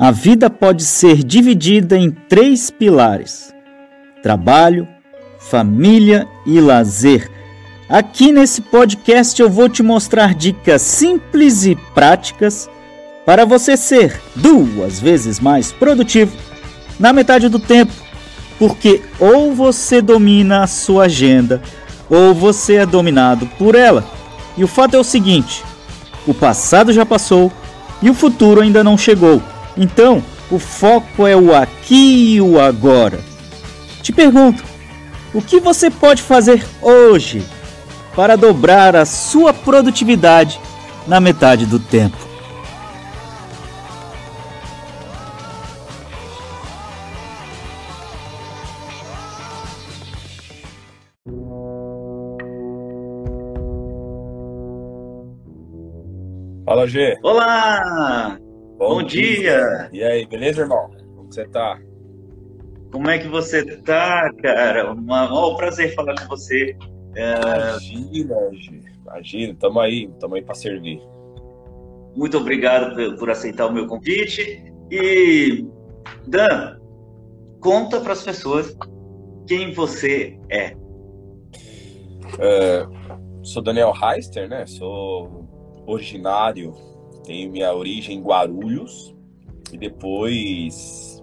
A vida pode ser dividida em três pilares: trabalho, família e lazer. Aqui nesse podcast eu vou te mostrar dicas simples e práticas para você ser duas vezes mais produtivo na metade do tempo, porque ou você domina a sua agenda ou você é dominado por ela. E o fato é o seguinte: o passado já passou e o futuro ainda não chegou. Então, o foco é o aqui e o agora. Te pergunto, o que você pode fazer hoje para dobrar a sua produtividade na metade do tempo? Fala, G. Olá! Bom, Bom dia. dia. E aí, beleza, irmão? Como você tá? Como é que você tá, cara? Um um prazer falar com você. É... Imagina. Imagina, tamo aí, tamo aí pra servir. Muito obrigado por aceitar o meu convite. E, Dan, conta para as pessoas quem você é. é. Sou Daniel Heister, né? Sou originário, tenho minha origem em Guarulhos e depois,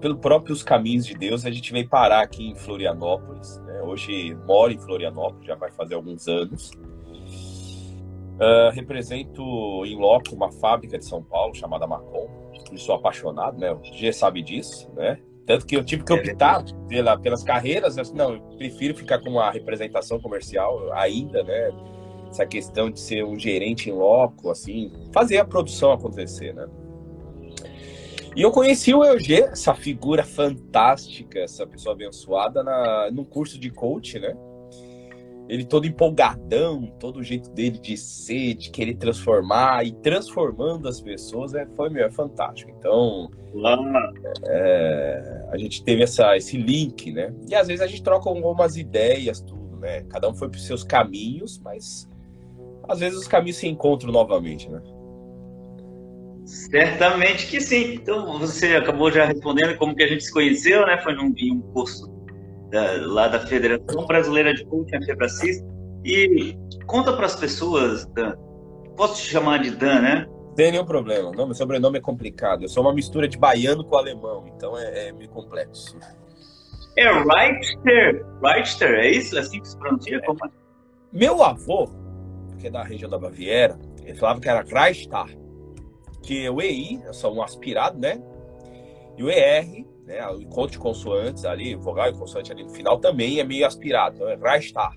pelo próprios caminhos de Deus, a gente veio parar aqui em Florianópolis. Né? Hoje moro em Florianópolis, já vai fazer alguns anos. Uh, represento em loco uma fábrica de São Paulo chamada Macon. E sou apaixonado, né? O sabe disso, né? Tanto que eu tive que optar pela, pelas carreiras. Não, eu prefiro ficar com uma representação comercial ainda, né? Essa questão de ser um gerente em loco, assim, fazer a produção acontecer, né? E eu conheci o EUG, essa figura fantástica, essa pessoa abençoada, na, num curso de coach, né? Ele todo empolgadão, todo o jeito dele de ser, de querer transformar e transformando as pessoas, é, foi meu, é fantástico. Então, é, a gente teve essa, esse link, né? E às vezes a gente troca algumas ideias, tudo, né? Cada um foi para os seus caminhos, mas às vezes os caminhos se encontram novamente, né? Certamente que sim. Então, você acabou já respondendo como que a gente se conheceu, né? Foi num, em um curso da, lá da Federação Brasileira de Coaching, a FEBRACIS. E conta para as pessoas, Dan, posso te chamar de Dan, né? Tem nenhum problema. Não, meu sobrenome é complicado. Eu sou uma mistura de baiano com alemão, então é, é meio complexo. É Reichter. Reichter, é isso? É assim que se pronuncia? É. Como? Meu avô que é da região da Baviera, ele falava que era Kreistar, que o EI é só um aspirado, né? E o ER, né, o encontro de consoantes ali, vogal e consoante ali no final também é meio aspirado, então é Kreistar.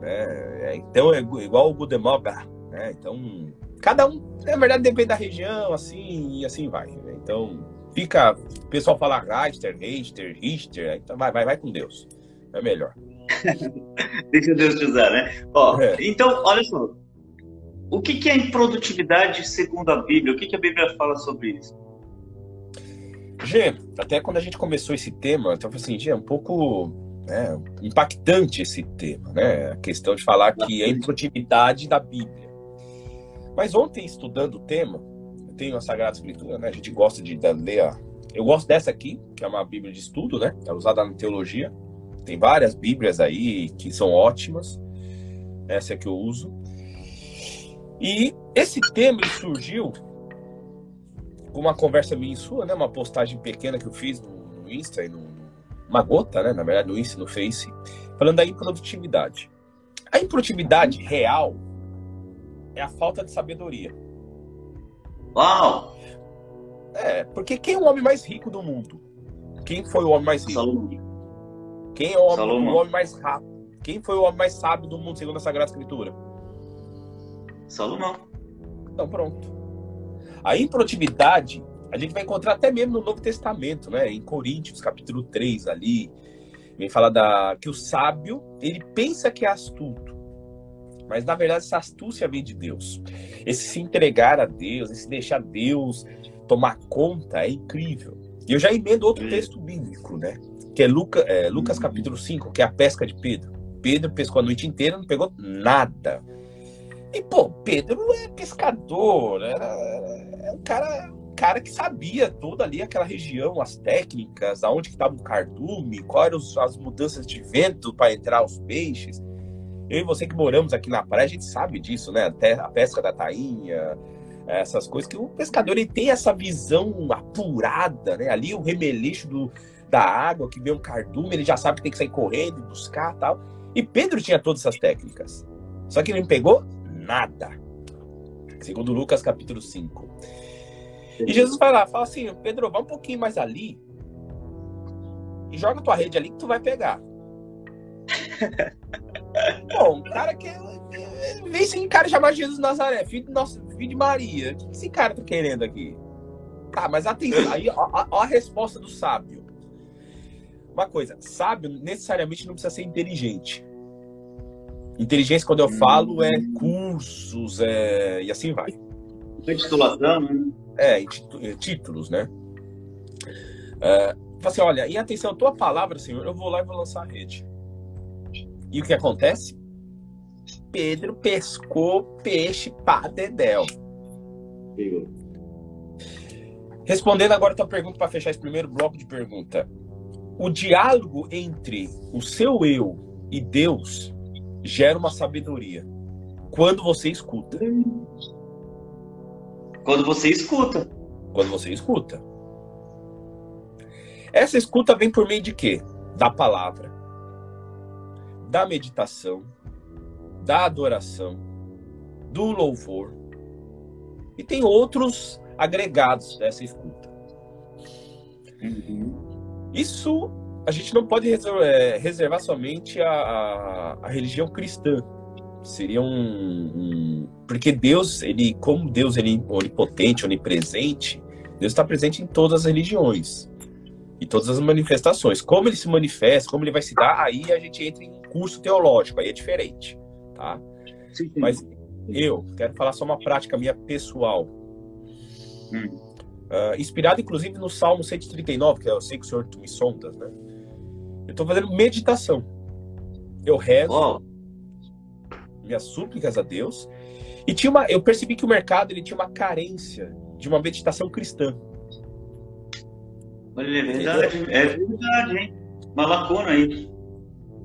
Né? É, então é igual o Budemoga, né? Então, cada um, na verdade, depende da região, assim, e assim vai. Né? Então, fica, o pessoal fala Reister, Reister, Richter, então vai, vai, vai com Deus. É melhor. Deixa Deus te usar, né? Ó, é. Então, olha só. O que, que é improdutividade segundo a Bíblia? O que, que a Bíblia fala sobre isso? Gê, até quando a gente começou esse tema, eu estava assim, Gê, é um pouco né, impactante esse tema, né? A questão de falar que é improdutividade da Bíblia. Mas ontem, estudando o tema, eu tenho a Sagrada Escritura, né? A gente gosta de ler a... Eu gosto dessa aqui, que é uma Bíblia de estudo, né? É usada na teologia. Tem várias Bíblias aí que são ótimas. Essa é que eu uso. E esse tema surgiu com uma conversa minha e sua, né? Uma postagem pequena que eu fiz no, no Insta e no, uma gota, né? Na verdade, no Insta no Face, falando da improdutividade. A improdutividade real é a falta de sabedoria. Uau! É, porque quem é o homem mais rico do mundo? Quem foi o homem mais rico? Salomão. Quem é o homem, o homem mais rápido? Quem foi o homem mais sábio do mundo, segundo a Sagrada Escritura? Salomão. Então, pronto. A improdutividade, a gente vai encontrar até mesmo no Novo Testamento, né? Em Coríntios, capítulo 3, ali, vem falar da, que o sábio, ele pensa que é astuto. Mas, na verdade, essa astúcia vem de Deus. Esse se entregar a Deus, esse deixar Deus tomar conta, é incrível. E eu já emendo outro texto bíblico, né? Que é, Luca, é Lucas capítulo 5, que é a pesca de Pedro. Pedro pescou a noite inteira, não pegou nada. E, pô, Pedro é pescador, era, é um cara cara que sabia toda ali aquela região, as técnicas, aonde que estava o cardume, quais eram as mudanças de vento para entrar os peixes. Eu e você que moramos aqui na praia, a gente sabe disso, né? Até a pesca da tainha, essas coisas que o pescador ele tem essa visão apurada, né? Ali o remeleixo do, da água, que vê um cardume, ele já sabe que tem que sair correndo e buscar tal. E Pedro tinha todas essas técnicas. Só que ele não pegou nada. Segundo Lucas capítulo 5. E Jesus vai lá, fala assim, Pedro, vai um pouquinho mais ali e joga tua rede ali que tu vai pegar. Bom, cara que vem esse cara chamar Jesus Nazaré, filho, nosso, filho de Maria. O que esse cara tá querendo aqui? Tá, mas atenção, aí ó, ó a resposta do sábio. Uma coisa, sábio necessariamente não precisa ser inteligente. Inteligência, quando eu falo, é cursos, é... e assim vai. É titulação, né? É, é, títulos, né? É, assim, olha, em atenção a tua palavra, Senhor, eu vou lá e vou lançar a rede. E o que acontece? Pedro pescou peixe para dedéu. Respondendo agora a tua pergunta para fechar esse primeiro bloco de pergunta. O diálogo entre o seu eu e Deus gera uma sabedoria quando você escuta. Quando você escuta. Quando você escuta. Essa escuta vem por meio de quê? Da palavra, da meditação, da adoração, do louvor. E tem outros agregados dessa escuta. Uhum. Isso a gente não pode reservar, é, reservar somente a, a, a, religião cristã. Seria um, um, Porque Deus, ele, como Deus ele é onipotente, onipresente, Deus está presente em todas as religiões. E todas as manifestações. Como ele se manifesta, como ele vai se dar, aí a gente entra em curso teológico, aí é diferente. Tá? Sim, sim. Mas eu quero falar só uma prática minha pessoal. Hum. Uh, inspirado inclusive no Salmo 139, que é eu sei que o Senhor tu me sondas, né? Eu estou fazendo meditação. Eu rezo oh. minhas súplicas a Deus. E tinha uma, eu percebi que o mercado ele tinha uma carência de uma meditação cristã. Olha, é verdade, é verdade, hein? Uma lacuna aí.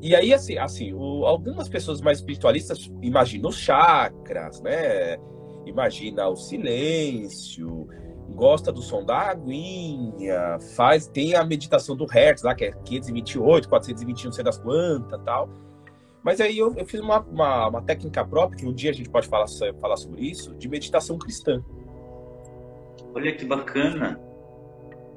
E aí, assim, assim o, algumas pessoas mais espiritualistas imaginam os chakras, né? Imagina o silêncio, gosta do som da aguinha, faz, tem a meditação do Hertz lá, que é 528, 421, não sei das quantas tal. Mas aí eu, eu fiz uma, uma, uma, técnica própria, que um dia a gente pode falar, falar sobre isso, de meditação cristã. Olha que bacana.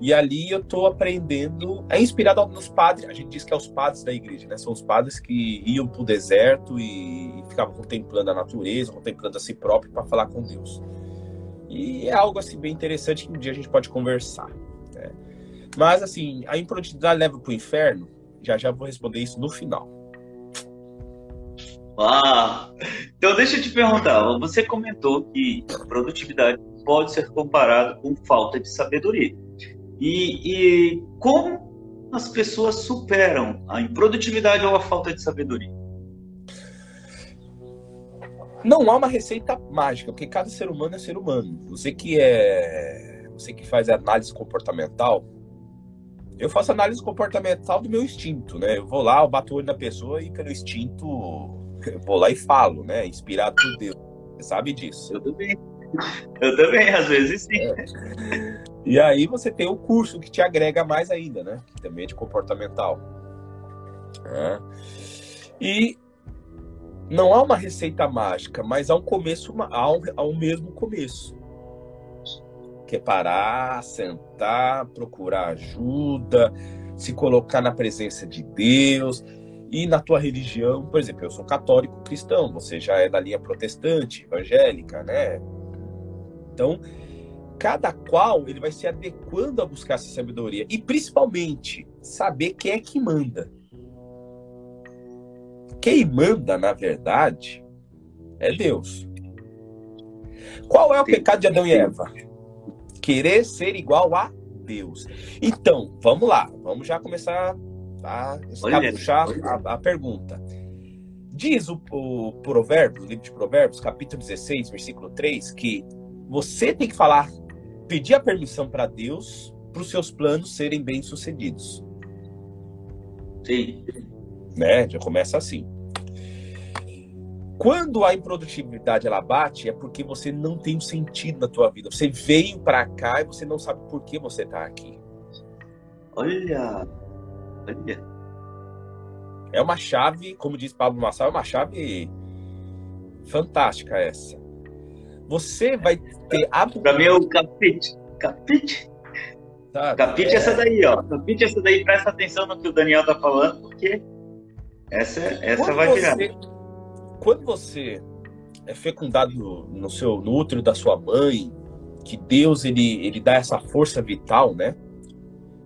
E ali eu estou aprendendo, é inspirado nos padres, a gente diz que é os padres da igreja, né? São os padres que iam para o deserto e ficavam contemplando a natureza, contemplando a si próprio para falar com Deus. E é algo assim bem interessante que um dia a gente pode conversar. Né? Mas assim, a improdutividade leva para o inferno? Já já vou responder isso no final. Ah, então deixa eu te perguntar. Você comentou que produtividade pode ser comparada com falta de sabedoria. E, e como as pessoas superam a improdutividade ou a falta de sabedoria? Não há uma receita mágica, porque cada ser humano é ser humano. Você que é, você que faz análise comportamental, eu faço análise comportamental do meu instinto, né? Eu vou lá, eu bato o olho na pessoa e pelo instinto eu vou lá e falo, né? Inspirado por Deus. Você sabe disso. Eu também. Eu também, às vezes sim. É. E aí você tem o curso que te agrega mais ainda, né? Que também é de comportamental. É. E não há uma receita mágica, mas há um começo, há um, há um mesmo começo. Que é parar, sentar, procurar ajuda, se colocar na presença de Deus. E na tua religião, por exemplo, eu sou católico cristão, você já é da linha protestante, evangélica, né? Então, cada qual ele vai se adequando a buscar essa sabedoria e principalmente saber quem é que manda. Quem manda, na verdade, é Deus. Qual é o pecado de Adão e Eva? Querer ser igual a Deus. Então, vamos lá, vamos já começar a puxar a, a, pergunta. Diz o, o Provérbio, o livro de Provérbios, capítulo 16, versículo 3, que você tem que falar pedir a permissão para Deus para os seus planos serem bem-sucedidos. Sim. Né? Já começa assim. Quando a improdutividade ela bate, é porque você não tem um sentido na tua vida. Você veio para cá e você não sabe por que você está aqui. Olha, olha. É uma chave, como diz Pablo Massal, é uma chave fantástica essa. Você vai ter a... Para mim é o capite. Capite? Tá, capite é... essa daí, ó. Capite essa daí, presta atenção no que o Daniel tá falando, porque essa, essa Quando vai você... virar quando você é fecundado no, no seu no útero da sua mãe, que Deus ele, ele dá essa força vital, né?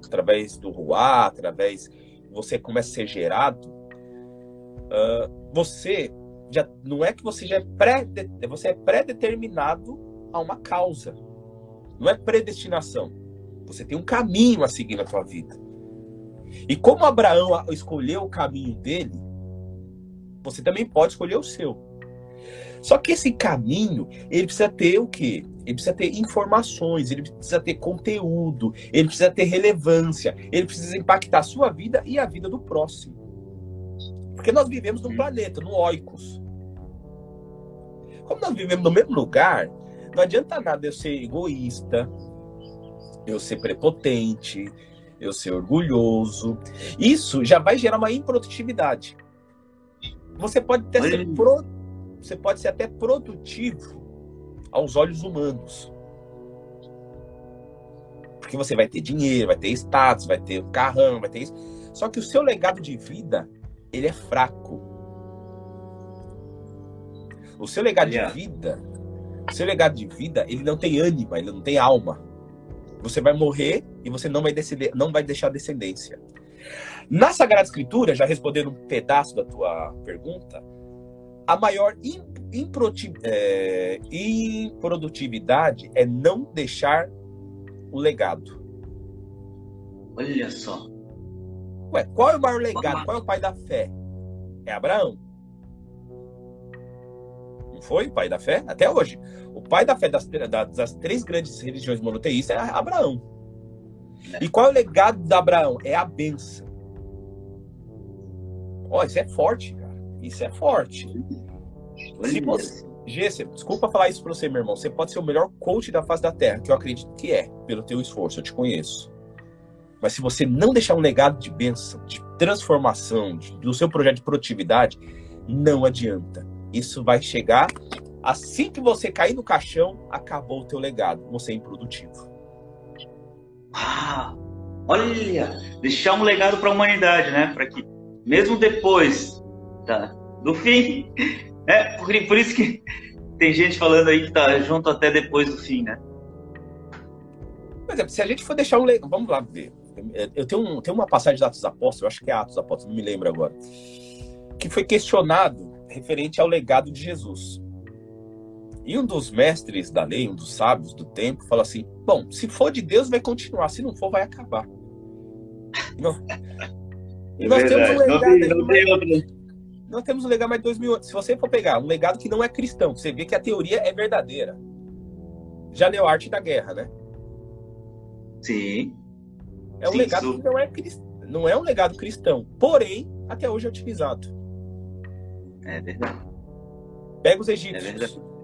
Através do ruá, através você começa a ser gerado, uh, você já não é que você já é pré você é pré-determinado a uma causa. Não é predestinação. Você tem um caminho a seguir na sua vida. E como Abraão escolheu o caminho dele, você também pode escolher o seu. Só que esse caminho, ele precisa ter o quê? Ele precisa ter informações, ele precisa ter conteúdo, ele precisa ter relevância, ele precisa impactar a sua vida e a vida do próximo. Porque nós vivemos num planeta, no Oikos. Como nós vivemos no mesmo lugar, não adianta nada eu ser egoísta, eu ser prepotente, eu ser orgulhoso. Isso já vai gerar uma improdutividade. Você pode até ser pro... você pode ser até produtivo aos olhos humanos. Porque você vai ter dinheiro, vai ter status, vai ter um carrão, vai ter isso. Só que o seu legado de vida, ele é fraco. O seu legado yeah. de vida, o seu legado de vida, ele não tem ânima, ele não tem alma. Você vai morrer e você não vai, descender, não vai deixar descendência. Na Sagrada Escritura, já respondendo um pedaço da tua pergunta, a maior é, improdutividade é não deixar o legado. Olha só. Ué, qual é o maior legado? Qual é o pai da fé? É Abraão. Não foi o pai da fé? Até hoje. O pai da fé das, das três grandes religiões monoteístas é Abraão. E qual é o legado de Abraão? É a benção. Ó, isso é forte, cara. Isso é forte. Se você, Gê, desculpa falar isso pra você, meu irmão. Você pode ser o melhor coach da face da Terra, que eu acredito que é, pelo teu esforço, eu te conheço. Mas se você não deixar um legado de bênção, de transformação, de, do seu projeto de produtividade, não adianta. Isso vai chegar assim que você cair no caixão, acabou o teu legado. Você é improdutivo. Ah, olha, deixar um legado para a humanidade, né? Para que mesmo depois tá, do fim. É, por, por, isso que tem gente falando aí que tá junto até depois do fim, né? Por exemplo, se a gente for deixar um legado. Vamos lá ver. Eu tenho, um, tenho uma passagem de Atos Apóstolos, eu acho que é Atos Apóstolos, não me lembro agora, que foi questionado referente ao legado de Jesus. E um dos mestres da lei, um dos sábios do tempo, fala assim: Bom, se for de Deus, vai continuar, se não for, vai acabar. Não. E nós temos um legado. Não tem, não tem Nós temos um legado mais de dois mil anos. Se você for pegar um legado que não é cristão, você vê que a teoria é verdadeira. Já leu Arte da Guerra, né? Sim. É um Sim, legado que não é, cristão, não é um legado cristão. Porém, até hoje é utilizado. É verdade. Pega os egípcios. É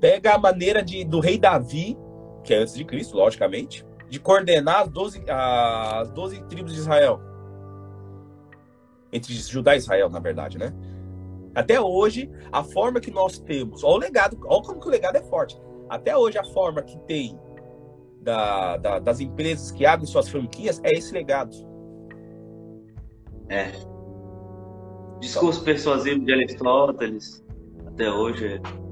Pega a maneira de, do rei Davi, que é antes de Cristo, logicamente de coordenar as 12, as 12 tribos de Israel. Entre Judá e Israel, na verdade, né? Até hoje, a forma que nós temos, olha o legado, olha como que o legado é forte. Até hoje, a forma que tem da, da, das empresas que abrem suas franquias é esse legado. É. Discurso persuasivo de Aristóteles, até hoje é.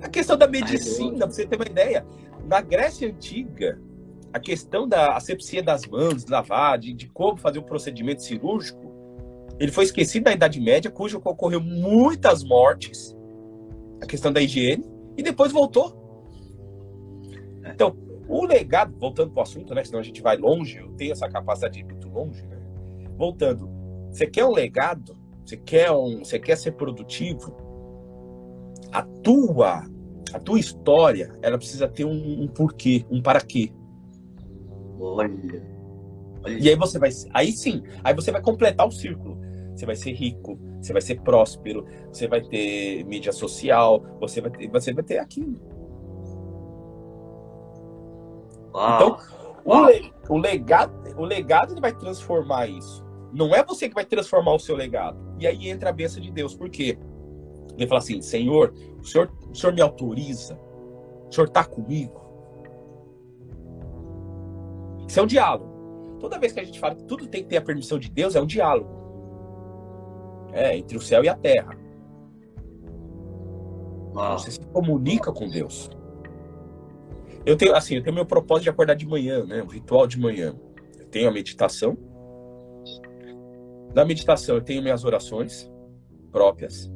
A questão da medicina, pra você ter uma ideia, na Grécia Antiga, a questão da asepsia das mãos, de lavar, de, de como fazer o procedimento cirúrgico, ele foi esquecido na Idade Média, cujo ocorreu muitas mortes, a questão da higiene, e depois voltou. Então, o legado, voltando para o assunto, né? Senão a gente vai longe, eu tenho essa capacidade de ir muito longe, né? Voltando, você quer um legado? Você quer, um, você quer ser produtivo? A tua A tua história, ela precisa ter um, um porquê, um para quê. Olha. Olha. E aí você vai, aí sim, aí você vai completar o círculo. Você vai ser rico, você vai ser próspero, você vai ter mídia social, você vai ter, você vai ter aquilo. Uau. Então, o, le- o legado, o legado ele vai transformar isso. Não é você que vai transformar o seu legado. E aí entra a bênção de Deus. Por quê? Ele fala assim: Senhor, o senhor, o senhor me autoriza? O senhor está comigo? Isso é um diálogo. Toda vez que a gente fala que tudo tem que ter a permissão de Deus, é um diálogo. É, entre o céu e a terra. Uau. Você se comunica com Deus. Eu tenho, assim, eu tenho meu propósito de acordar de manhã, né? Um ritual de manhã. Eu tenho a meditação. Na meditação, eu tenho minhas orações próprias.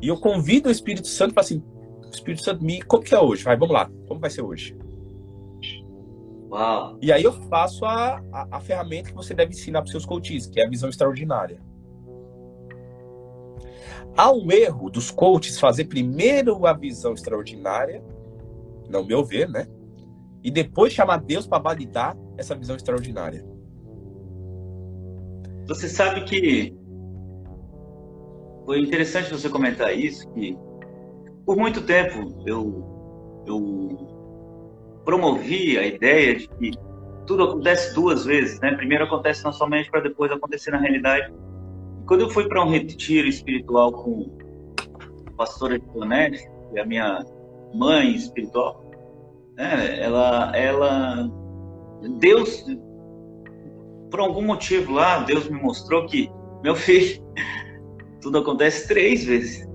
E eu convido o Espírito Santo para assim, Espírito Santo, me, como que é hoje? Vai, vamos lá. Como vai ser hoje? Uau. E aí eu faço a, a, a ferramenta que você deve ensinar para os seus coaches, que é a visão extraordinária. Há um erro dos coaches fazer primeiro a visão extraordinária, no meu ver, né? E depois chamar Deus para validar essa visão extraordinária. Você sabe que foi interessante você comentar isso, que por muito tempo eu, eu promovi a ideia de que tudo acontece duas vezes, né? Primeiro acontece na sua mente para depois acontecer na realidade. Quando eu fui para um retiro espiritual com a pastora Tonete, que é a minha mãe espiritual, né? Ela, ela, Deus por algum motivo lá, Deus me mostrou que, meu filho, tudo acontece três vezes.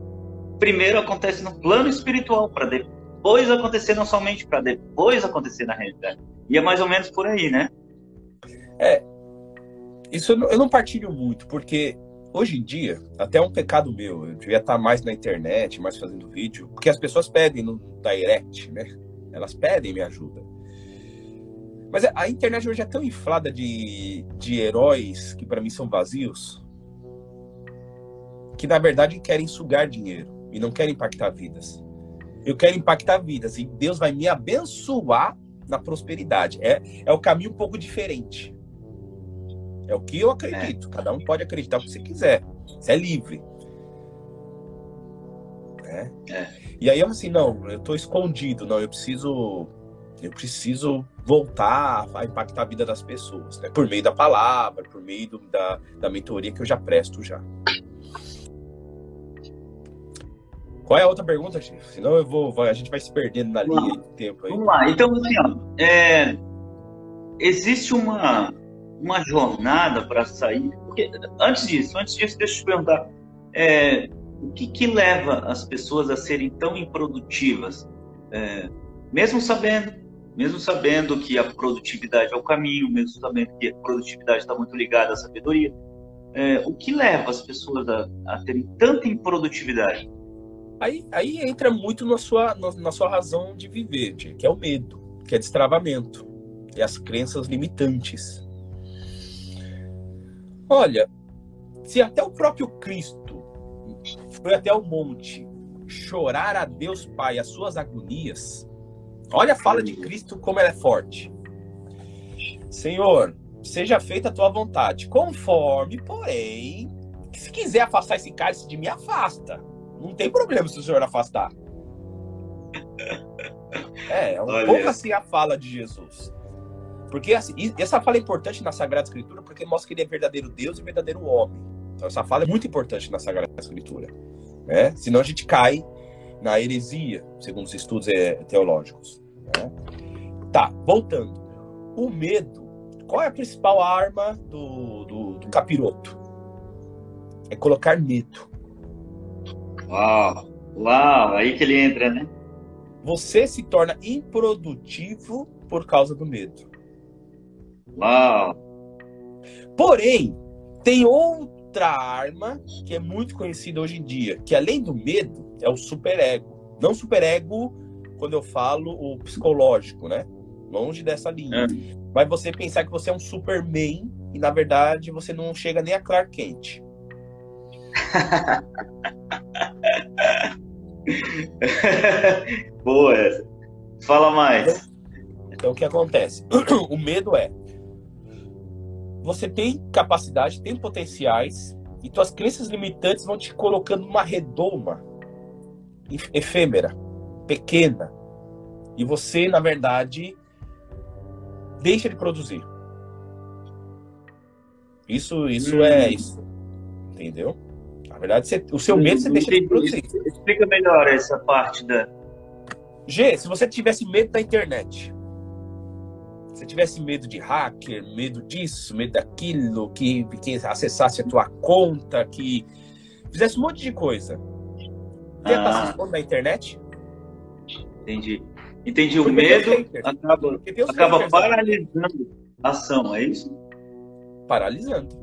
Primeiro acontece no plano espiritual, para depois acontecer não somente, para depois acontecer na realidade. E é mais ou menos por aí, né? Isso eu não, eu não partilho muito, porque hoje em dia, até é um pecado meu, eu devia estar mais na internet, mais fazendo vídeo, porque as pessoas pedem no direct, né? Elas pedem minha ajuda. Mas a internet hoje é tão inflada de, de heróis que para mim são vazios, que na verdade querem sugar dinheiro e não querem impactar vidas. Eu quero impactar vidas e Deus vai me abençoar na prosperidade. É, é o caminho um pouco diferente. É o que eu acredito. Cada um pode acreditar o que você quiser. Você é livre. Né? É. E aí eu assim, não, eu tô escondido, não, eu preciso eu preciso voltar a impactar a vida das pessoas, né? Por meio da palavra, por meio do, da, da mentoria que eu já presto já. Qual é a outra pergunta, Chico? Senão eu vou, a gente vai se perdendo na Vamos linha do tempo aí. Vamos lá. Então, assim, ó, é, existe uma, uma jornada para sair. Porque, antes disso, antes disso, deixa eu te perguntar. é, o que, que leva as pessoas a serem tão improdutivas? É, mesmo sabendo, mesmo sabendo que a produtividade é o caminho, mesmo sabendo que a produtividade está muito ligada à sabedoria, é, o que leva as pessoas a, a terem tanta improdutividade? Aí, aí entra muito na sua, na, na sua razão de viver, Tia, que é o medo, que é destravamento, e as crenças limitantes. Olha, se até o próprio Cristo foi até o monte chorar a Deus Pai as suas agonias, olha a fala de Cristo como ela é forte. Senhor, seja feita a tua vontade, conforme, porém, se quiser afastar esse cálice de mim, afasta. Não tem problema se o senhor afastar. É, é um Olha. pouco assim a fala de Jesus. Porque assim, essa fala é importante na Sagrada Escritura porque mostra que ele é verdadeiro Deus e verdadeiro homem. Então essa fala é muito importante na Sagrada Escritura. Né? Senão a gente cai na heresia, segundo os estudos eh, teológicos. né? Tá, voltando. O medo, qual é a principal arma do, do, do capiroto? É colocar medo. Uau! Uau! Aí que ele entra, né? Você se torna improdutivo por causa do medo. Uau! Porém, tem outra arma que é muito conhecida hoje em dia, que além do medo, é o superego. Não superego quando eu falo o psicológico, né? Longe dessa linha. Mas você pensar que você é um Superman e na verdade você não chega nem a Clark Kent. Boa essa. Fala mais. Então, o que acontece? o medo é você tem capacidade, tem potenciais e tuas crenças limitantes vão te colocando numa redoma efêmera, pequena. E você, na verdade, deixa de produzir. Isso, isso hum. é isso. Entendeu? Verdade, você, o seu medo você deixa de produzir. Explica melhor essa parte da. G, se você tivesse medo da internet, se tivesse medo de hacker, medo disso, medo daquilo, que, que acessasse a tua conta, que fizesse um monte de coisa, você ah. estar na internet? Entendi. Entendi. O medo acaba, acaba paralisando a ação, é isso? Paralisando.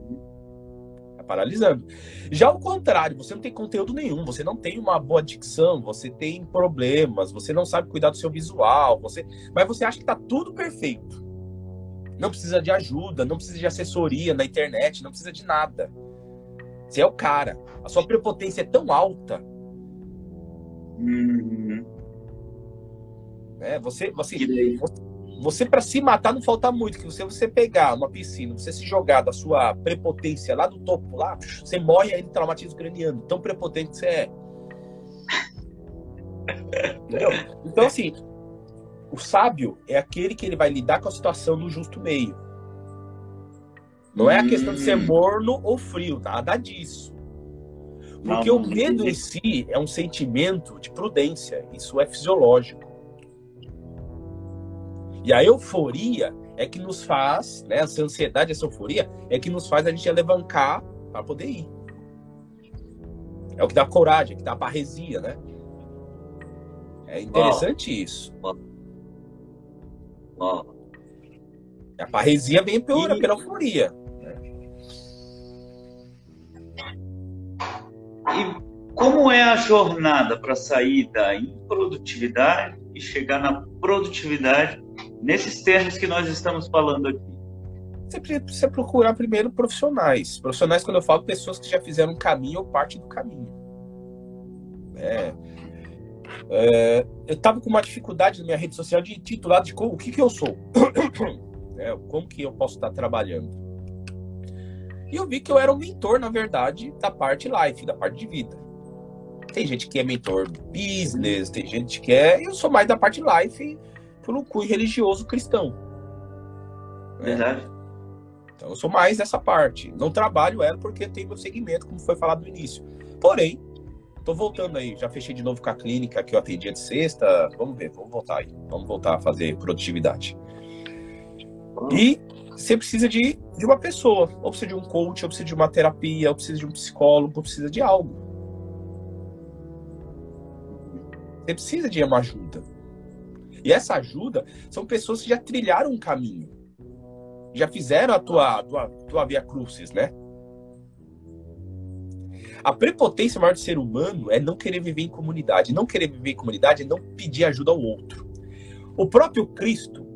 Paralisando. Já o contrário, você não tem conteúdo nenhum, você não tem uma boa dicção, você tem problemas, você não sabe cuidar do seu visual, você, mas você acha que está tudo perfeito. Não precisa de ajuda, não precisa de assessoria na internet, não precisa de nada. Você é o cara. A sua prepotência é tão alta. Uhum. É, você, você, você, você para se matar não falta muito. Que você, você pegar uma piscina, você se jogar da sua prepotência lá do topo, lá, você morre aí de traumatismo craniano. Tão prepotente que você é. Entendeu? Então, assim, o sábio é aquele que ele vai lidar com a situação no justo meio. Não é a questão de ser hum. morno ou frio, nada disso. Porque não, o medo em si é um sentimento de prudência, isso é fisiológico. E a euforia é que nos faz, né, essa ansiedade, essa euforia, é que nos faz a gente levantar para poder ir. É o que dá coragem, é o que dá parresia, né? É interessante isso. Oh. A parresia vem pela, e... pela euforia. E como é a jornada para sair da improdutividade e chegar na produtividade nesses termos que nós estamos falando aqui? Você precisa procurar primeiro profissionais. Profissionais, quando eu falo, pessoas que já fizeram um caminho ou parte do caminho. É, é, eu estava com uma dificuldade na minha rede social de titular de o que, que eu sou. é, como que eu posso estar trabalhando. E eu vi que eu era um mentor, na verdade, da parte life, da parte de vida. Tem gente que é mentor business, tem gente que é. Eu sou mais da parte life pelo cunho religioso cristão. Né? Verdade. Então eu sou mais dessa parte. Não trabalho ela porque tem meu segmento, como foi falado no início. Porém, Tô voltando aí, já fechei de novo com a clínica que eu atendia de sexta. Vamos ver, vamos voltar aí. Vamos voltar a fazer produtividade. E você precisa de, de uma pessoa. Ou precisa de um coach, ou precisa de uma terapia, ou precisa de um psicólogo, ou precisa de algo. Você precisa de uma ajuda. E essa ajuda são pessoas que já trilharam um caminho. Já fizeram a tua, tua, tua via crucis, né? A prepotência maior do ser humano é não querer viver em comunidade. Não querer viver em comunidade é não pedir ajuda ao outro. O próprio Cristo,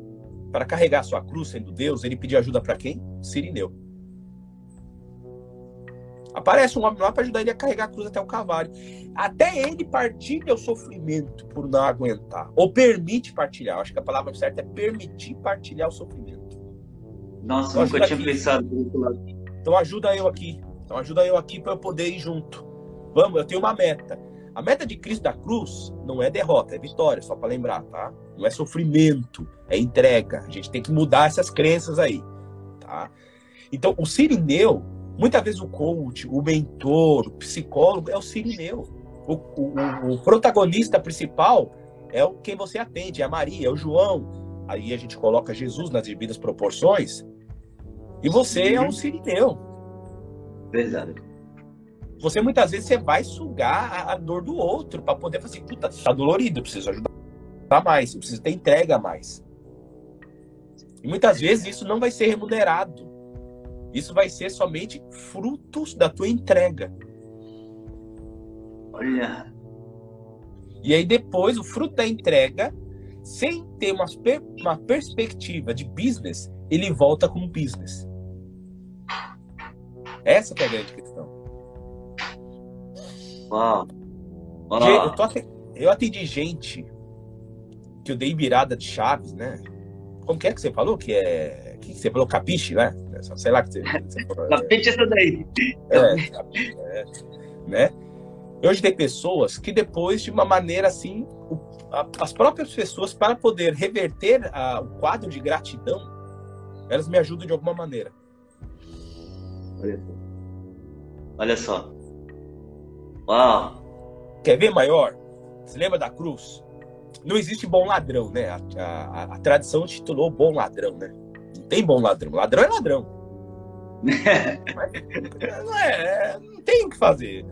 para carregar sua cruz sendo Deus, ele pediu ajuda para quem? Sirineu. Aparece um homem lá para ajudar ele a carregar a cruz até o cavalo. Até ele partilha o sofrimento por não aguentar. Ou permite partilhar. Acho que a palavra certa é permitir partilhar o sofrimento. Nossa, então, nunca tinha aqui. pensado nisso lá. Então ajuda eu aqui. Então ajuda eu aqui para eu poder ir junto. Vamos, eu tenho uma meta. A meta de Cristo da cruz não é derrota, é vitória, só para lembrar, tá? Não é sofrimento, é entrega. A gente tem que mudar essas crenças aí, tá? Então, o sirineu, muitas vezes o coach, o mentor, o psicólogo é o sirineu. O, o, o protagonista principal é o quem você atende, é a Maria, é o João. Aí a gente coloca Jesus nas devidas proporções. E você é um sirineu. Verdade. Você muitas vezes você vai sugar a, a dor do outro para poder fazer, assim, puta, tá dolorido, eu preciso ajudar mais, eu preciso ter entrega mais. E muitas vezes isso não vai ser remunerado. Isso vai ser somente frutos da tua entrega. Olha. E aí depois o fruto da entrega, sem ter uma, uma perspectiva de business, ele volta como business. Essa é a grande questão. Uau. Uau. Eu, tô eu atendi gente que eu dei virada de chaves, né? Como que é que você falou? Que é. Que você falou? Capiche, né? Sei lá que você. você falou, Capiche é essa daí. É, é, né? Eu ajudei pessoas que depois, de uma maneira assim, o, a, as próprias pessoas, para poder reverter a, o quadro de gratidão, elas me ajudam de alguma maneira. Olha só. Olha só. Uau! Quer ver maior? Você lembra da cruz? Não existe bom ladrão, né? A, a, a tradição titulou bom ladrão, né? Não tem bom ladrão. Ladrão é ladrão. Mas, não, é, não tem o que fazer.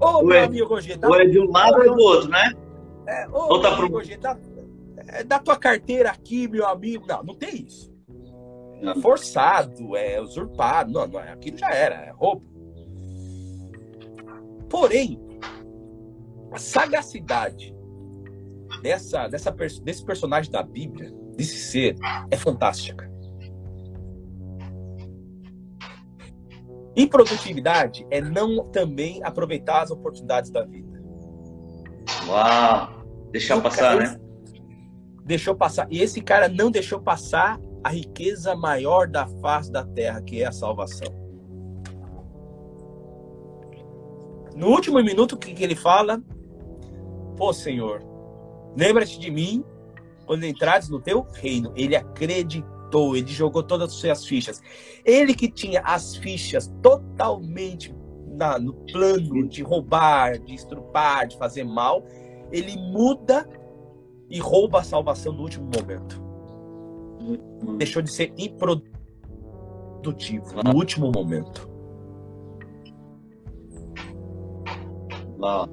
Ô, meu amigo Rogê, dá, ou é de um lado ou do outro, né? É, ô, ou tá pro... Rogê, dá, é, dá tua carteira aqui, meu amigo. Não, não tem isso. É forçado, é usurpado. Não, não, aquilo já era, é roubo. Porém, a sagacidade dessa, dessa, desse personagem da Bíblia, desse ser, é fantástica. Improdutividade é não também aproveitar as oportunidades da vida. Uau! Deixar passar, né? Deixou passar. E esse cara não deixou passar a riqueza maior da face da terra, que é a salvação. No último minuto, o que, que ele fala? Pô, Senhor, lembra-te de mim quando entrares no teu reino. Ele acreditou, ele jogou todas as suas fichas. Ele que tinha as fichas totalmente na, no plano de roubar, de estrupar, de fazer mal, ele muda e rouba a salvação no último momento. Deixou de ser improdutivo no último momento. Uau.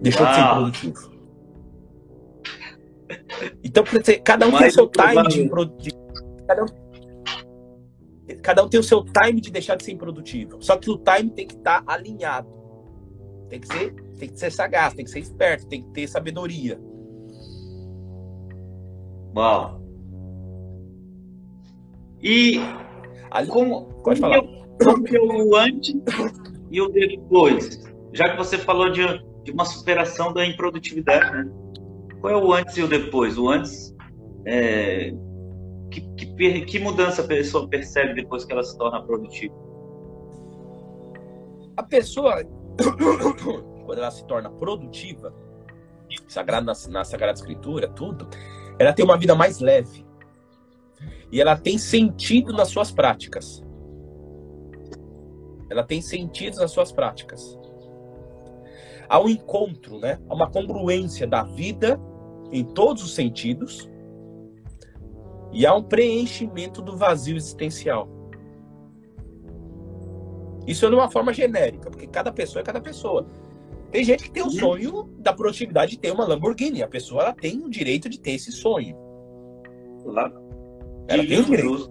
Deixou Uau. de ser produtivo. Então, cada um tem o seu time de improdutivo. Cada um, cada um tem o seu time de deixar de ser improdutivo. Só que o time tem que estar tá alinhado. Tem que ser, tem que ser sagaz, tem que ser esperto, tem que ter sabedoria. Uau. E Ali, como, pode falar. Como que o antes e o depois? Já que você falou de, de uma superação da improdutividade, né? Qual é o antes e o depois? O antes, é, que, que, que mudança a pessoa percebe depois que ela se torna produtiva? A pessoa, quando ela se torna produtiva, sagrado na, na Sagrada Escritura, tudo, ela tem uma vida mais leve. E ela tem sentido nas suas práticas. Ela tem sentido nas suas práticas. Há um encontro, né? Há uma congruência da vida em todos os sentidos. E há um preenchimento do vazio existencial. Isso é de uma forma genérica, porque cada pessoa é cada pessoa. Tem gente que tem o sonho da produtividade de ter uma Lamborghini. A pessoa ela tem o direito de ter esse sonho. Ela tem o direito.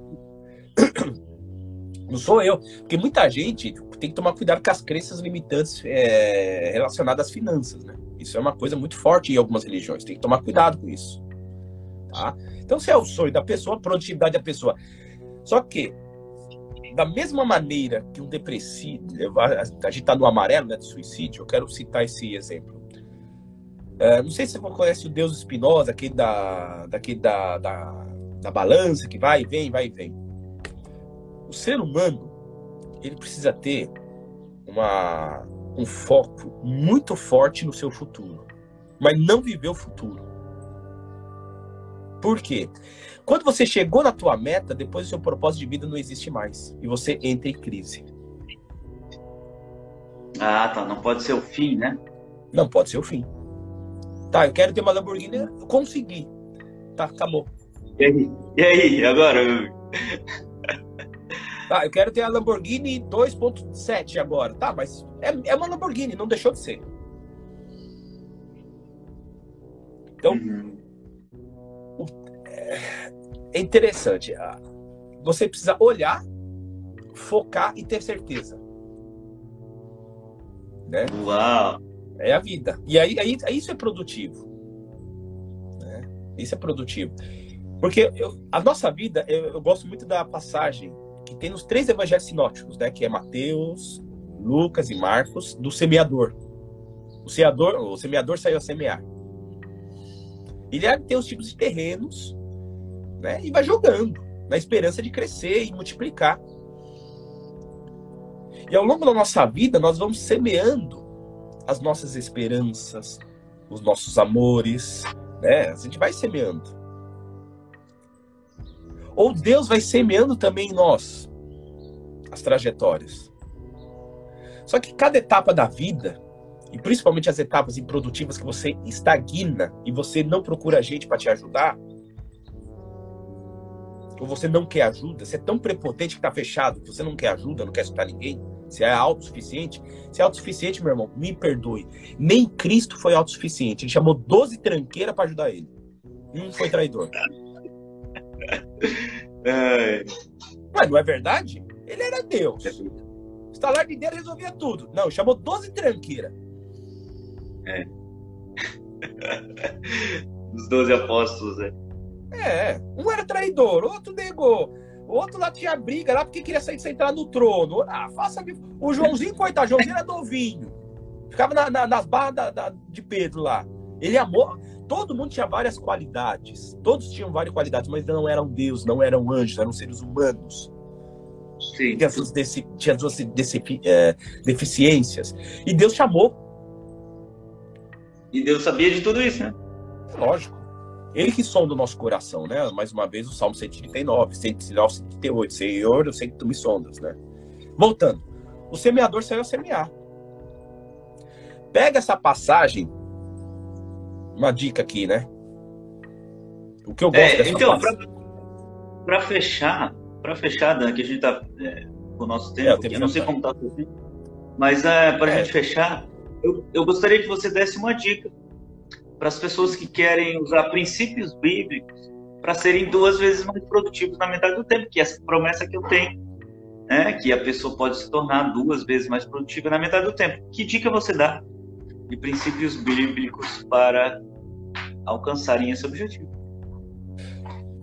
Não sou eu. Porque muita gente tem que tomar cuidado com as crenças limitantes é, relacionadas às finanças, né? Isso é uma coisa muito forte em algumas religiões. Tem que tomar cuidado com isso. Tá? Então, se é o sonho da pessoa, a produtividade da pessoa. Só que da mesma maneira que um depressivo, a gente está no amarelo né, de suicídio, eu quero citar esse exemplo. É, não sei se você conhece o Deus Espinosa, aquele, da, daquele da, da, da balança que vai e vem, vai e vem. O ser humano, ele precisa ter uma, um foco muito forte no seu futuro, mas não viver o futuro. Por quê? Quando você chegou na tua meta, depois o seu propósito de vida não existe mais. E você entra em crise. Ah, tá. Não pode ser o fim, né? Não pode ser o fim. Tá, eu quero ter uma Lamborghini, eu consegui. Tá, acabou. E aí? E aí, agora? Tá, eu quero ter a Lamborghini 2.7 agora. Tá, mas é, é uma Lamborghini, não deixou de ser. Então, uhum é interessante. Ah, você precisa olhar, focar e ter certeza. Né? Uau! É a vida. E aí, aí, aí isso é produtivo. Né? Isso é produtivo. Porque eu, a nossa vida, eu, eu, gosto muito da passagem que tem nos três evangelhos sinóticos, né? Que é Mateus, Lucas e Marcos, do semeador. O semeador, o semeador saiu a semear. Ele tem os tipos de terrenos, né? E vai jogando, na esperança de crescer e multiplicar. E ao longo da nossa vida, nós vamos semeando as nossas esperanças, os nossos amores, né? A gente vai semeando. Ou Deus vai semeando também em nós as trajetórias. Só que cada etapa da vida, e principalmente as etapas improdutivas que você estagna e você não procura gente para te ajudar, ou você não quer ajuda, você é tão prepotente que tá fechado, você não quer ajuda, não quer escutar ninguém, você é autossuficiente. Se é autossuficiente, meu irmão, me perdoe. Nem Cristo foi autossuficiente. Ele chamou 12 tranqueiras para ajudar ele. Um foi traidor. É. Mas não é verdade? Ele era Deus. Estalar de Deus resolvia tudo. Não, chamou 12 tranqueiras. É. Os 12 apóstolos, né? É, um era traidor, outro negou. O outro lá tinha briga lá porque queria sair entrar no trono. Ah, faça O Joãozinho, coitado, Joãozinho era novinho. Ficava na, na, nas barras da, da, de Pedro lá. Ele amou. Todo mundo tinha várias qualidades. Todos tinham várias qualidades, mas não eram Deus, não eram anjos, eram seres humanos. Sim. Tinha suas, tinha suas é, deficiências. E Deus chamou. E Deus sabia de tudo isso, né? Lógico. Ele que sonda o nosso coração, né? Mais uma vez, o Salmo 139, 139, 138. Senhor, eu sei que tu me sondas, né? Voltando. O semeador saiu a semear. Pega essa passagem. Uma dica aqui, né? O que eu gosto é, Então, para fechar, para fechar, Dan, que a gente tá é, com o nosso tempo, é, eu não sei como tá o tempo, mas é, para a é. gente fechar, eu, eu gostaria que você desse uma dica para as pessoas que querem usar princípios bíblicos para serem duas vezes mais produtivos na metade do tempo, que é essa promessa que eu tenho, né? que a pessoa pode se tornar duas vezes mais produtiva na metade do tempo. Que dica você dá de princípios bíblicos para alcançarem esse objetivo?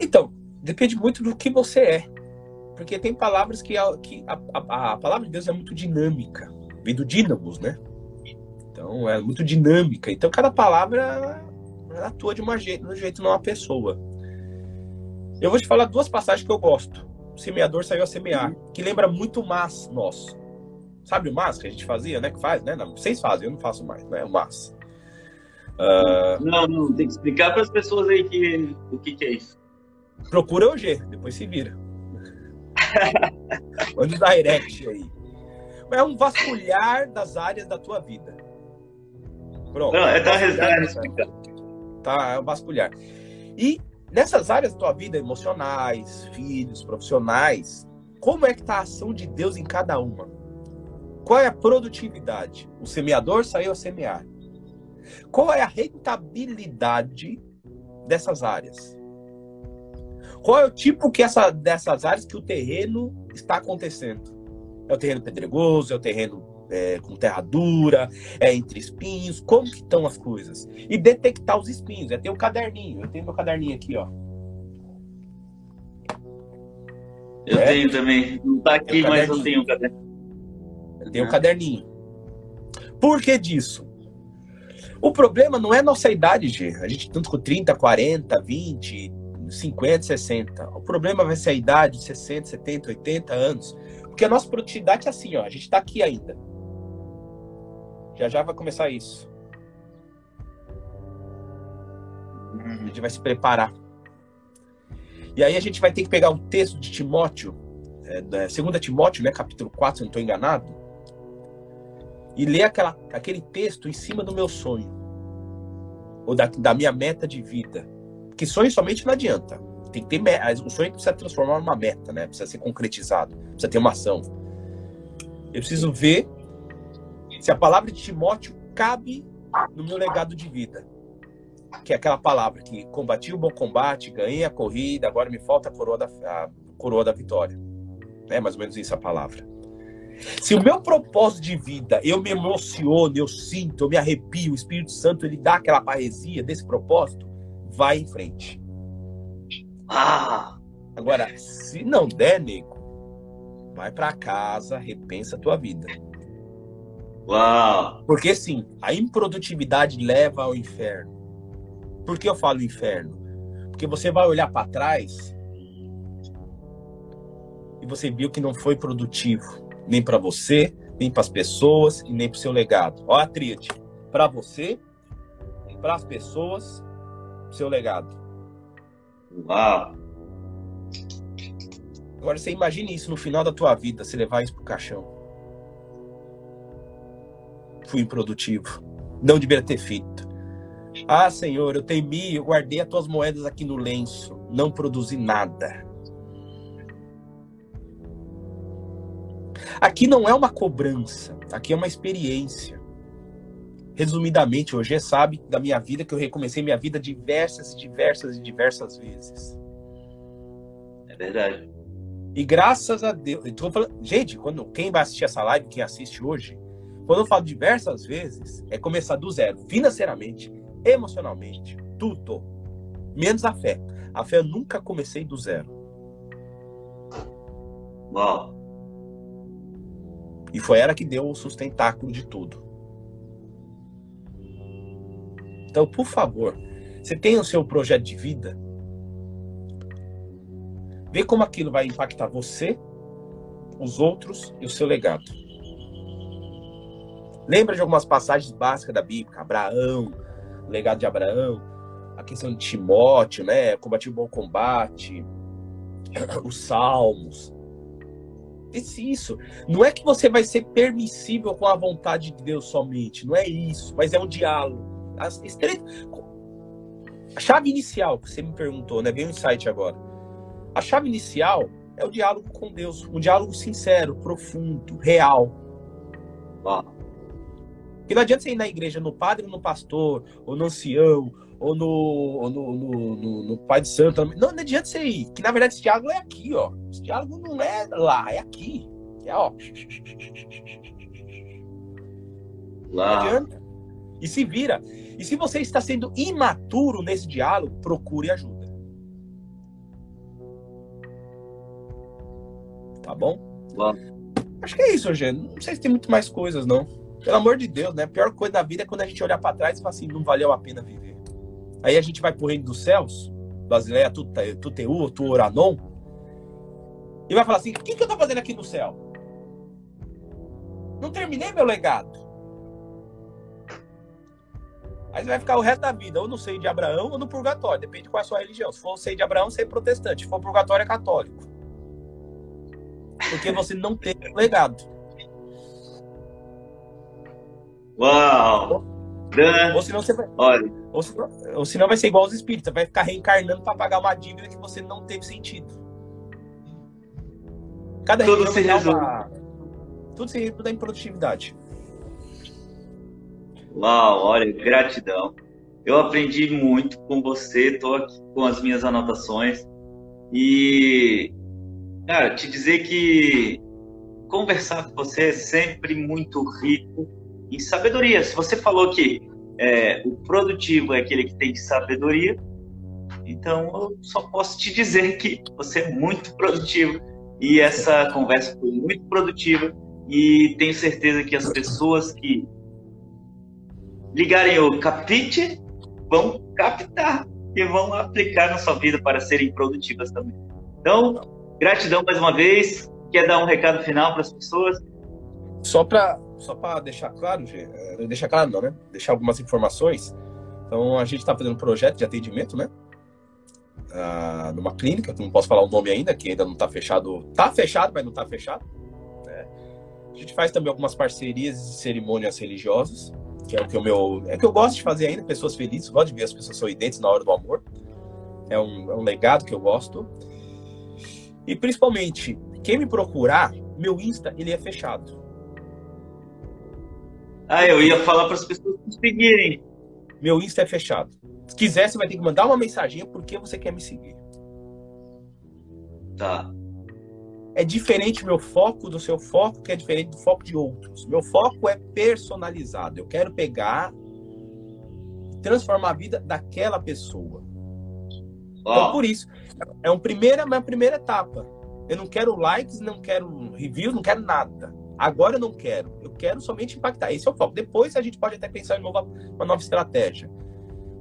Então, depende muito do que você é. Porque tem palavras que, a, que a, a, a palavra de Deus é muito dinâmica. Vem do dínamos, né? Então é muito dinâmica. Então cada palavra atua de uma jeito, de um jeito numa pessoa. Eu vou te falar duas passagens que eu gosto. O semeador saiu a semear, que lembra muito mas nosso. Sabe o mas que a gente fazia, né? Que faz, né? Não, vocês fazem, eu não faço mais, né? O mas. Uh... Não, não, tem que explicar para as pessoas aí que, o que, que é isso. Procura o G, depois se vira. Manda um direct aí. É um vasculhar das áreas da tua vida. Pronto. Não, é tá, tá, é o vasculhar. E nessas áreas da tua vida, emocionais, filhos, profissionais, como é que tá a ação de Deus em cada uma? Qual é a produtividade? O semeador saiu a semear. Qual é a rentabilidade dessas áreas? Qual é o tipo que essa, dessas áreas que o terreno está acontecendo? É o terreno pedregoso, é o terreno é, com terra dura, é entre espinhos, como que estão as coisas. E detectar os espinhos. É ter um caderninho. Eu tenho meu caderninho aqui, ó. Eu é? tenho também. Não tá aqui, mas eu tenho um caderninho. Eu tenho um caderninho. Por que disso? O problema não é nossa idade, G. A gente tanto com 30, 40, 20, 50, 60. O problema vai ser a idade de 60, 70, 80 anos. Porque a nossa produtividade é assim, ó. A gente tá aqui ainda. Já já vai começar isso. A gente vai se preparar. E aí a gente vai ter que pegar o texto de Timóteo, é, 2 Timóteo, né, capítulo 4, se não estou enganado, e ler aquela, aquele texto em cima do meu sonho, ou da, da minha meta de vida. Porque sonho somente não adianta. Tem que ter o sonho precisa transformar numa meta, né? Precisa ser concretizado, precisa ter uma ação. Eu preciso ver se a palavra de Timóteo cabe no meu legado de vida. Que é aquela palavra que combati o bom combate, ganhei a corrida, agora me falta a coroa da, a coroa da vitória. É mais ou menos isso a palavra. Se o meu propósito de vida, eu me emociono, eu sinto, eu me arrepio, o Espírito Santo ele dá aquela paresia desse propósito, vai em frente. Ah! Agora, se não der, nego, vai para casa, repensa a tua vida. Uau! Porque sim, a improdutividade leva ao inferno. Por que eu falo inferno? Porque você vai olhar para trás e você viu que não foi produtivo, nem para você, nem para as pessoas e nem para o seu legado. Olha a tríade: para você, para as pessoas, seu legado. Uau! Agora você imagine isso no final da tua vida, você levar isso pro caixão. Fui improdutivo. Não deveria ter feito. Ah, Senhor, eu temi, eu guardei as tuas moedas aqui no lenço, não produzi nada. Aqui não é uma cobrança, aqui é uma experiência. Resumidamente, hoje sabe da minha vida que eu recomecei minha vida diversas, diversas e diversas vezes. É verdade. E graças a Deus, falando, gente, quando quem vai assistir essa live, quem assiste hoje, quando eu falo diversas vezes, é começar do zero, financeiramente, emocionalmente, tudo. Menos a fé. A fé eu nunca comecei do zero. Uau. E foi ela que deu o sustentáculo de tudo. Então, por favor, você tem o seu projeto de vida, vê como aquilo vai impactar você, os outros e o seu legado. Lembra de algumas passagens básicas da Bíblia? Abraão, o legado de Abraão, a questão de Timóteo, né? Combatir o bom combate, os salmos. Esse isso. Não é que você vai ser permissível com a vontade de Deus somente. Não é isso. Mas é um diálogo as A chave inicial que você me perguntou, né? Veio um insight agora. A chave inicial é o diálogo com Deus, um diálogo sincero, profundo, real. Ah. Porque não adianta você ir na igreja no padre, no pastor, ou no ancião, ou no, ou no, no, no, no, pai de santo. Não, não adianta você ir. Que na verdade esse diálogo é aqui, ó. Esse diálogo não é lá, é aqui. É ó. Lá. Não adianta. E se vira. E se você está sendo imaturo nesse diálogo, procure ajuda. Tá bom? bom. Acho que é isso, Eugênio. Não sei se tem muito mais coisas, não. Pelo amor de Deus, né? A pior coisa da vida é quando a gente olhar para trás e fala assim, não valeu a pena viver. Aí a gente vai pro reino dos céus, Basileia Tuteu, Tuoranon, e vai falar assim, o que, que eu tô fazendo aqui no céu? Não terminei meu legado. Aí você vai ficar o resto da vida ou no seio de Abraão ou no purgatório, depende de qual é a sua religião. Se for o seio de Abraão, você é protestante. Se for purgatório, é católico. Porque você não tem legado. Uau! Ou senão você vai. Olha. Ou, senão, ou senão vai ser igual aos espíritos, vai ficar reencarnando para pagar uma dívida que você não teve sentido. Cada Tudo se resume. Uma... Tudo se resume da improdutividade. Uau, olha, gratidão. Eu aprendi muito com você, estou aqui com as minhas anotações. E, cara, te dizer que conversar com você é sempre muito rico em sabedoria. Se você falou que é, o produtivo é aquele que tem sabedoria, então eu só posso te dizer que você é muito produtivo. E essa conversa foi muito produtiva. E tenho certeza que as pessoas que ligarem o capite, vão captar e vão aplicar na sua vida para serem produtivas também. Então, gratidão mais uma vez. Quer dar um recado final para as pessoas? Só para só para deixar claro, eh, deixar claro não, né? Deixar algumas informações. Então, a gente está fazendo um projeto de atendimento, né? Ah, numa clínica, que não posso falar o nome ainda, que ainda não está fechado. Está fechado, mas não está fechado. Né? A gente faz também algumas parcerias e cerimônias religiosas que é o que o meu. É que eu gosto de fazer ainda, pessoas felizes, gosto de ver as pessoas sorridentes na hora do amor. É um, é um legado que eu gosto. E principalmente, quem me procurar, meu Insta, ele é fechado. Ah, eu ia falar para as pessoas me seguirem. Meu Insta é fechado. Se quiser, você vai ter que mandar uma mensagem porque você quer me seguir. Tá é diferente meu foco do seu foco, que é diferente do foco de outros. Meu foco é personalizado. Eu quero pegar, transformar a vida daquela pessoa. Oh. Então, por isso, é uma primeira, uma primeira etapa. Eu não quero likes, não quero reviews, não quero nada. Agora eu não quero. Eu quero somente impactar. Esse é o foco. Depois a gente pode até pensar em nova, uma nova estratégia.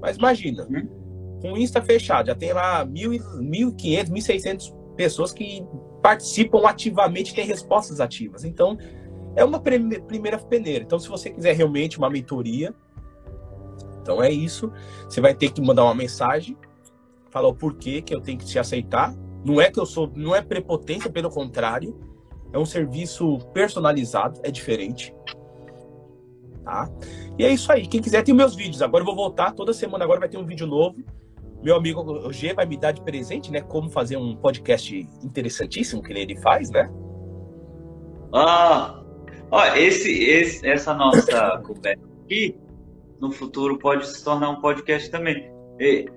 Mas imagina, uhum. com o Insta fechado, já tem lá 1.500, 1.600 pessoas que participam ativamente, têm respostas ativas. Então, é uma primeira peneira. Então, se você quiser realmente uma mentoria, então é isso. Você vai ter que mandar uma mensagem, falar o porquê que eu tenho que te aceitar. Não é que eu sou, não é prepotência, pelo contrário é um serviço personalizado, é diferente. Tá? E é isso aí. Quem quiser tem meus vídeos. Agora eu vou voltar toda semana. Agora vai ter um vídeo novo. Meu amigo G vai me dar de presente, né? Como fazer um podcast interessantíssimo que ele faz, né? Ah, ó, esse, esse, essa nossa conversa aqui, no futuro pode se tornar um podcast também. E,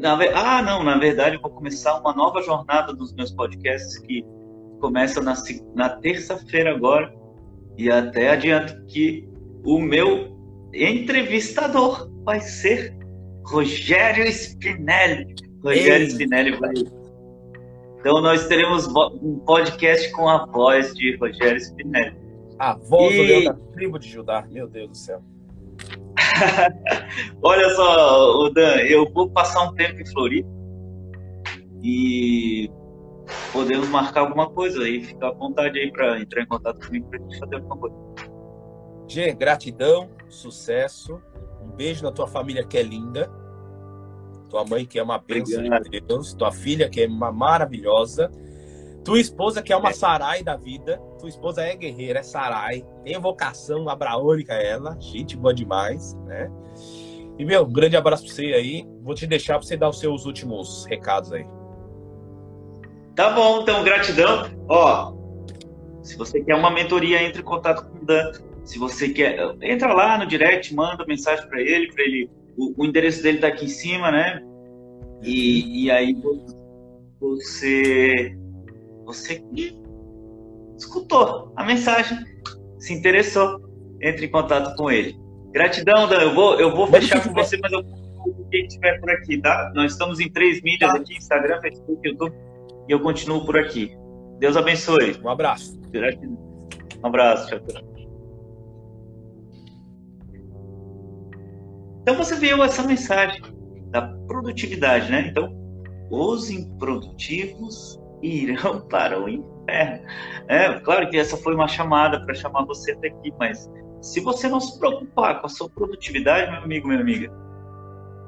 na, ah, não, na verdade eu vou começar uma nova jornada dos meus podcasts que começa na, na terça-feira agora. E até adianto que o meu entrevistador vai ser Rogério Spinelli. Rogério Ei. Spinelli vai. Então nós teremos um podcast com a voz de Rogério Spinelli. A voz e... do leão da tribo de Judá, meu Deus do céu. Olha só, Dan, eu vou passar um tempo em Floripa e podemos marcar alguma coisa aí. Fica à vontade aí para entrar em contato comigo para gente fazer alguma coisa. Gê, gratidão, sucesso. Um beijo na tua família que é linda. Tua mãe que é uma bênção de Deus. Tua filha que é uma maravilhosa. Tua esposa que é uma é. sarai da vida. Tua esposa é guerreira, é sarai. Tem vocação abraônica ela. Gente boa demais, né? E, meu, um grande abraço pra você aí. Vou te deixar pra você dar os seus últimos recados aí. Tá bom, então, gratidão. Ó, se você quer uma mentoria, entre em contato com o Dan. Se você quer, entra lá no direct, manda mensagem para ele, para ele. O, o, endereço dele tá aqui em cima, né? E, e aí você você escutou a mensagem, se interessou, entre em contato com ele. Gratidão, Dan. Eu vou, eu vou fechar com você, mas eu vou quem estiver por aqui, tá? Nós estamos em três mídias tá. aqui: Instagram, Facebook, YouTube e eu continuo por aqui. Deus abençoe. Um abraço. Um abraço. Tchau. Então você viu essa mensagem da produtividade, né? Então, os improdutivos irão para o inferno. É, claro que essa foi uma chamada para chamar você até aqui, mas se você não se preocupar com a sua produtividade, meu amigo, minha amiga,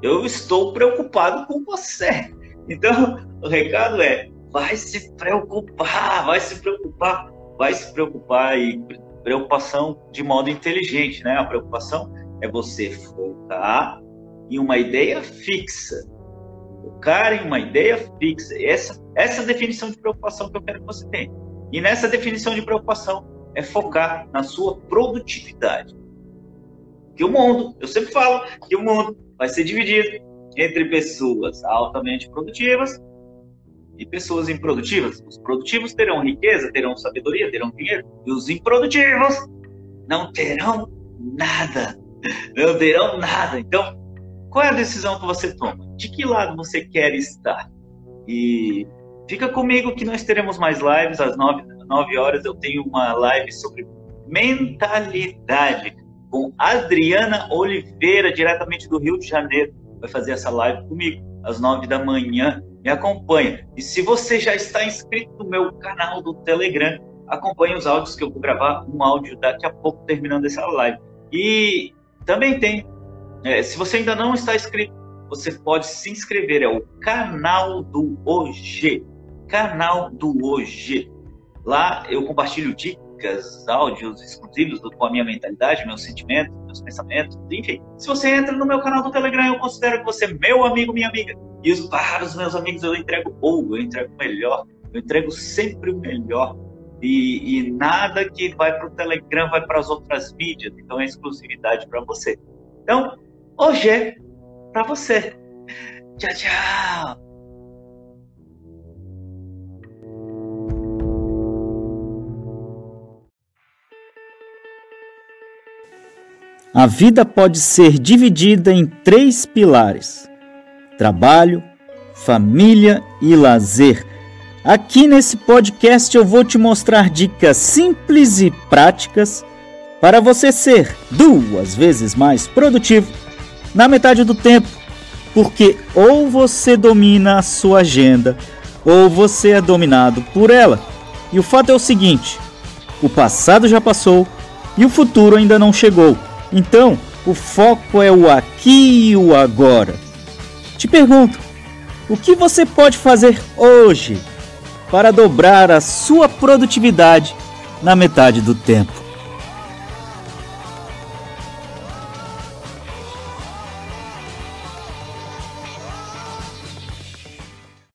eu estou preocupado com você. Então, o recado é: vai se preocupar, vai se preocupar, vai se preocupar e preocupação de modo inteligente, né? A preocupação é você focar em uma ideia fixa. Focar em uma ideia fixa. Essa, essa é definição de preocupação que eu quero que você tenha. E nessa definição de preocupação é focar na sua produtividade. Que o mundo, eu sempre falo que o mundo vai ser dividido entre pessoas altamente produtivas e pessoas improdutivas. Os produtivos terão riqueza, terão sabedoria, terão dinheiro, e os improdutivos não terão nada. Não terão nada. Então, qual é a decisão que você toma? De que lado você quer estar? E fica comigo que nós teremos mais lives às 9, 9 horas. Eu tenho uma live sobre mentalidade com Adriana Oliveira, diretamente do Rio de Janeiro. Vai fazer essa live comigo às 9 da manhã me acompanha. E se você já está inscrito no meu canal do Telegram, acompanhe os áudios que eu vou gravar um áudio daqui a pouco terminando essa live. E também tem, é, se você ainda não está inscrito, você pode se inscrever, é o canal do OG. Canal do OG. Lá eu compartilho dicas, áudios exclusivos com a minha mentalidade, meus sentimentos, meus pensamentos, enfim. Se você entra no meu canal do Telegram, eu considero que você é meu amigo, minha amiga. E os, para os meus amigos eu entrego ouro, eu entrego o melhor, eu entrego sempre o melhor. E, e nada que vai para o Telegram vai para as outras mídias, então é exclusividade para você. Então, hoje é para você. Tchau, tchau. A vida pode ser dividida em três pilares: trabalho, família e lazer. Aqui nesse podcast eu vou te mostrar dicas simples e práticas para você ser duas vezes mais produtivo na metade do tempo, porque ou você domina a sua agenda ou você é dominado por ela. E o fato é o seguinte: o passado já passou e o futuro ainda não chegou. Então, o foco é o aqui e o agora. Te pergunto, o que você pode fazer hoje para dobrar a sua produtividade na metade do tempo.